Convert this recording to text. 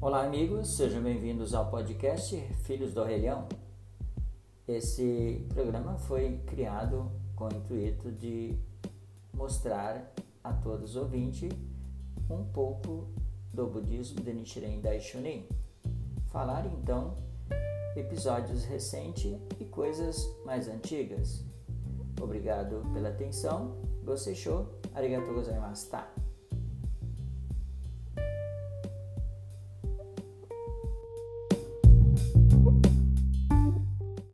Olá, amigos, sejam bem-vindos ao podcast Filhos do Orelhão. Esse programa foi criado com o intuito de mostrar a todos os ouvintes um pouco do budismo de Nichiren Daishonin. Falar então episódios recentes e coisas mais antigas. Obrigado pela atenção. Gostei show. Arigatou gozaimashita. Tá.